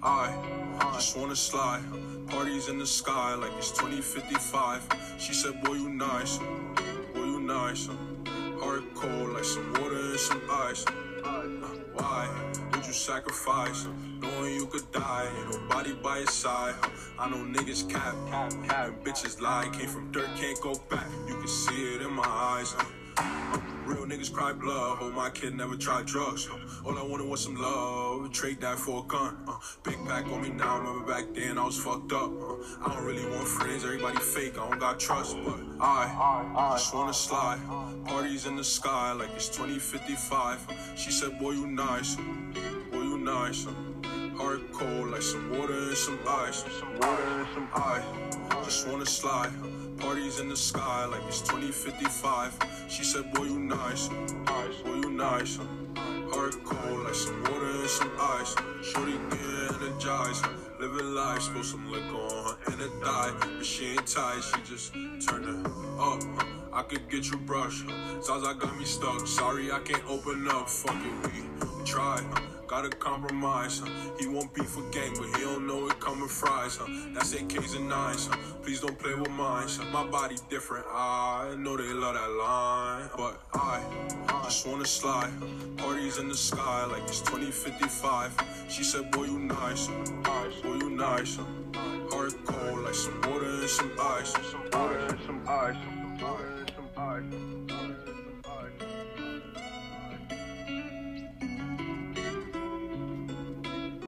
I just wanna slide. Parties in the sky like it's 2055. She said, Boy, you nice. Boy, you nice. Heart cold like some water and some ice. Why would you sacrifice? Knowing you could die, ain't nobody by your side. I know niggas cap, cap, cap, and bitches lie. Came from dirt, can't go back. You can see it in my eyes. Real niggas cry blood. Oh, my kid never tried drugs. All I wanted was some love. Trade that for a gun. Uh, big pack on me now. Remember back then I was fucked up. Uh, I don't really want friends. Everybody fake. I don't got trust. But I just wanna slide. Parties in the sky like it's 2055. Uh. She said, Boy, you nice. Uh. Boy, you nice. Uh. Heart cold like some water and some ice. Some water and some ice. Just wanna slide. Parties in the sky like it's 2055. She said, Boy, you nice. Boy, you nice. Heart cold like some water and some ice. Shorty get energized. Living life, spill some liquor on her and it die. But she ain't tight, she just turned it up. I could get you brushed. brush. Zaza got me stuck. Sorry, I can't open up. Fuck it, we try. Gotta compromise, huh? He won't be for gang, but he don't know it coming fries, huh? That's AKs and nines, huh? Please don't play with mine, huh? My body different, I know they love that line, but I just wanna slide. Parties in the sky like it's 2055. She said, Boy, you nice, boy, you nice. Heart cold like some water and some ice, some water and some ice.